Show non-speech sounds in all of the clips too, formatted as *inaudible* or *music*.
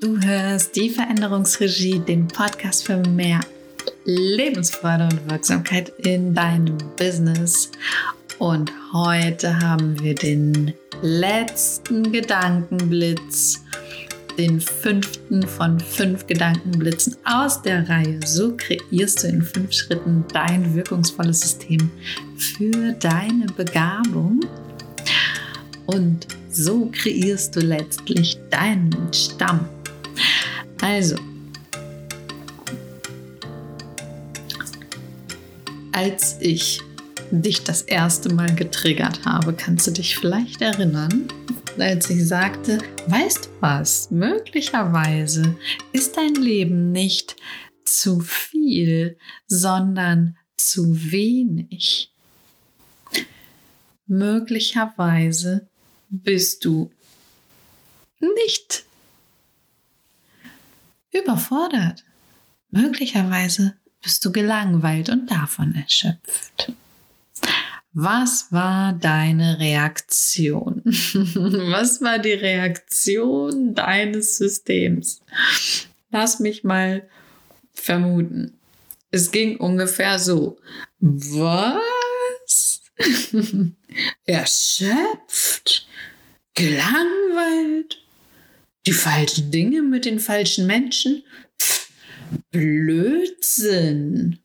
Du hörst die Veränderungsregie, den Podcast für mehr Lebensfreude und Wirksamkeit in deinem Business. Und heute haben wir den letzten Gedankenblitz, den fünften von fünf Gedankenblitzen aus der Reihe. So kreierst du in fünf Schritten dein wirkungsvolles System für deine Begabung. Und so kreierst du letztlich deinen Stamm. Also, als ich dich das erste Mal getriggert habe, kannst du dich vielleicht erinnern, als ich sagte, weißt du was, möglicherweise ist dein Leben nicht zu viel, sondern zu wenig. Möglicherweise bist du nicht überfordert. Möglicherweise bist du gelangweilt und davon erschöpft. Was war deine Reaktion? *laughs* Was war die Reaktion deines Systems? Lass mich mal vermuten. Es ging ungefähr so. Was? *laughs* Erschöpft? Gelangweilt? Die falschen Dinge mit den falschen Menschen? Pff, Blödsinn.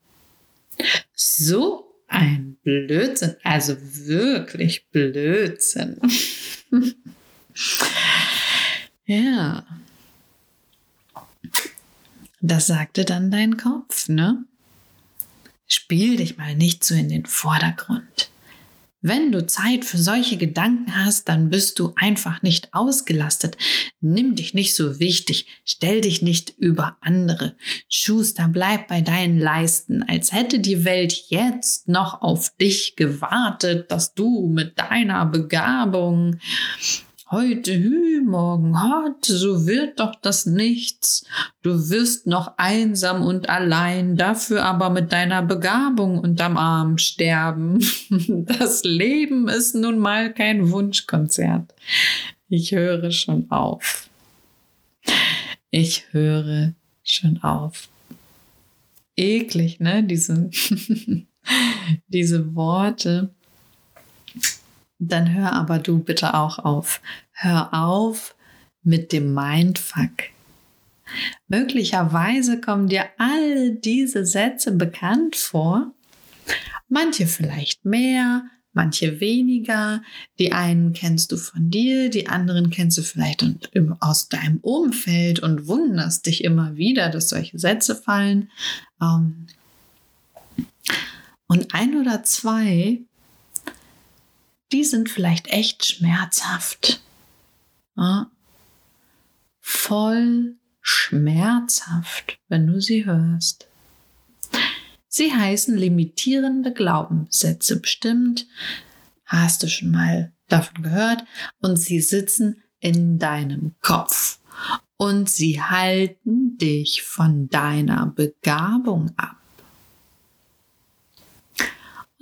So ein Blödsinn, also wirklich Blödsinn. *laughs* ja. Das sagte dann dein Kopf, ne? Spiel dich mal nicht so in den Vordergrund. Wenn du Zeit für solche Gedanken hast, dann bist du einfach nicht ausgelastet. Nimm dich nicht so wichtig, stell dich nicht über andere. Schuster, bleib bei deinen Leisten, als hätte die Welt jetzt noch auf dich gewartet, dass du mit deiner Begabung Heute hü, morgen hot, so wird doch das nichts. Du wirst noch einsam und allein, dafür aber mit deiner Begabung unterm Arm sterben. *laughs* Das Leben ist nun mal kein Wunschkonzert. Ich höre schon auf. Ich höre schon auf. Eklig, ne? Diese, *laughs* diese Worte dann hör aber du bitte auch auf. Hör auf mit dem Mindfuck. Möglicherweise kommen dir all diese Sätze bekannt vor. Manche vielleicht mehr, manche weniger. Die einen kennst du von dir, die anderen kennst du vielleicht aus deinem Umfeld und wunderst dich immer wieder, dass solche Sätze fallen. Ähm, und ein oder zwei die sind vielleicht echt schmerzhaft. Ja? Voll schmerzhaft, wenn du sie hörst. Sie heißen limitierende Glaubenssätze bestimmt. Hast du schon mal davon gehört? Und sie sitzen in deinem Kopf. Und sie halten dich von deiner Begabung ab.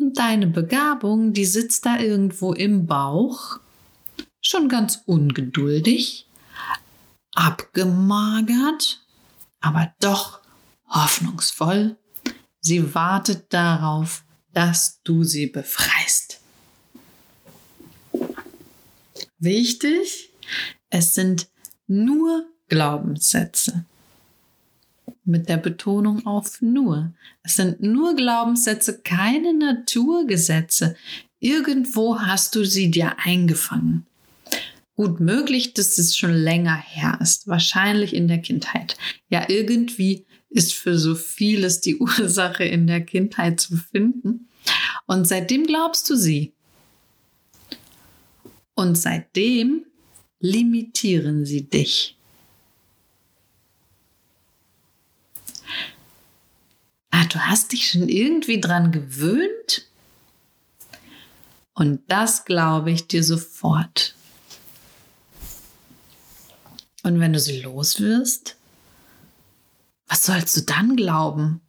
Und deine Begabung, die sitzt da irgendwo im Bauch, schon ganz ungeduldig, abgemagert, aber doch hoffnungsvoll. Sie wartet darauf, dass du sie befreist. Wichtig, es sind nur Glaubenssätze mit der Betonung auf nur. Es sind nur Glaubenssätze, keine Naturgesetze. Irgendwo hast du sie dir eingefangen. Gut möglich, dass es schon länger her ist, wahrscheinlich in der Kindheit. Ja, irgendwie ist für so vieles die *laughs* Ursache in der Kindheit zu finden. Und seitdem glaubst du sie. Und seitdem limitieren sie dich. Ah, du hast dich schon irgendwie dran gewöhnt? Und das glaube ich dir sofort. Und wenn du sie los wirst, was sollst du dann glauben?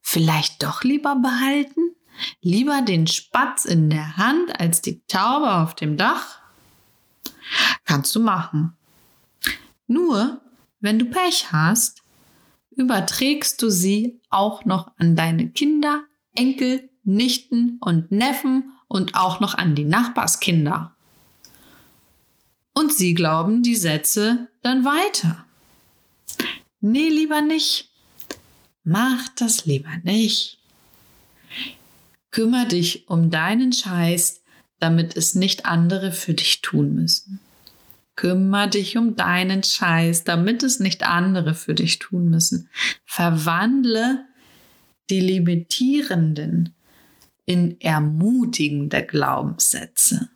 Vielleicht doch lieber behalten? Lieber den Spatz in der Hand als die Taube auf dem Dach? Kannst du machen. Nur, wenn du Pech hast, überträgst du sie auch noch an deine Kinder, Enkel, Nichten und Neffen und auch noch an die Nachbarskinder. Und sie glauben die Sätze dann weiter. Nee, lieber nicht. Mach das lieber nicht. Kümmer dich um deinen Scheiß, damit es nicht andere für dich tun müssen. Kümmer dich um deinen Scheiß, damit es nicht andere für dich tun müssen. Verwandle die limitierenden in ermutigende Glaubenssätze.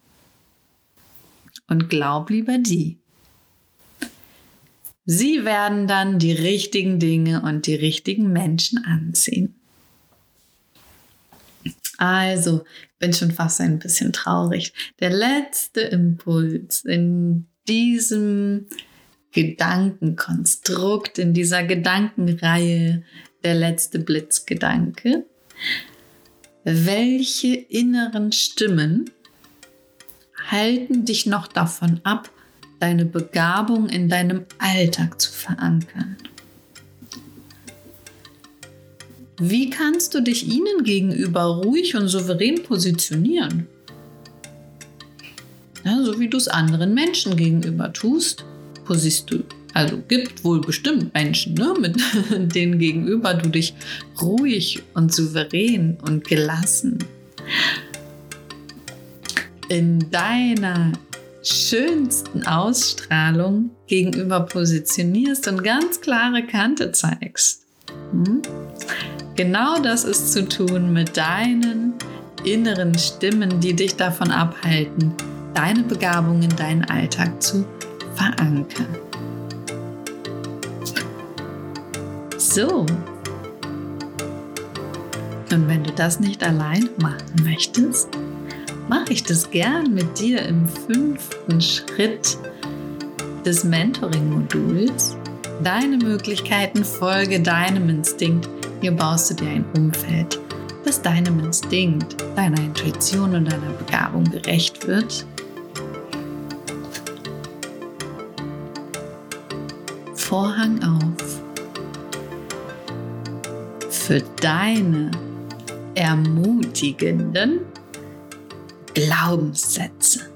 Und glaub lieber die. Sie werden dann die richtigen Dinge und die richtigen Menschen anziehen. Also, bin schon fast ein bisschen traurig. Der letzte Impuls in diesem Gedankenkonstrukt, in dieser Gedankenreihe, der letzte Blitzgedanke. Welche inneren Stimmen halten dich noch davon ab, deine Begabung in deinem Alltag zu verankern? Wie kannst du dich ihnen gegenüber ruhig und souverän positionieren? Ja, so wie du es anderen Menschen gegenüber tust, positst du. Also gibt wohl bestimmt Menschen, ne, mit *laughs* denen gegenüber du dich ruhig und souverän und gelassen in deiner schönsten Ausstrahlung gegenüber positionierst und ganz klare Kante zeigst. Hm? Genau das ist zu tun mit deinen inneren Stimmen, die dich davon abhalten, deine Begabung in deinen Alltag zu verankern. So. Und wenn du das nicht allein machen möchtest, mache ich das gern mit dir im fünften Schritt des Mentoring-Moduls. Deine Möglichkeiten folge deinem Instinkt. Hier baust du dir ein Umfeld, das deinem Instinkt, deiner Intuition und deiner Begabung gerecht wird Vorhang auf für deine ermutigenden Glaubenssätze.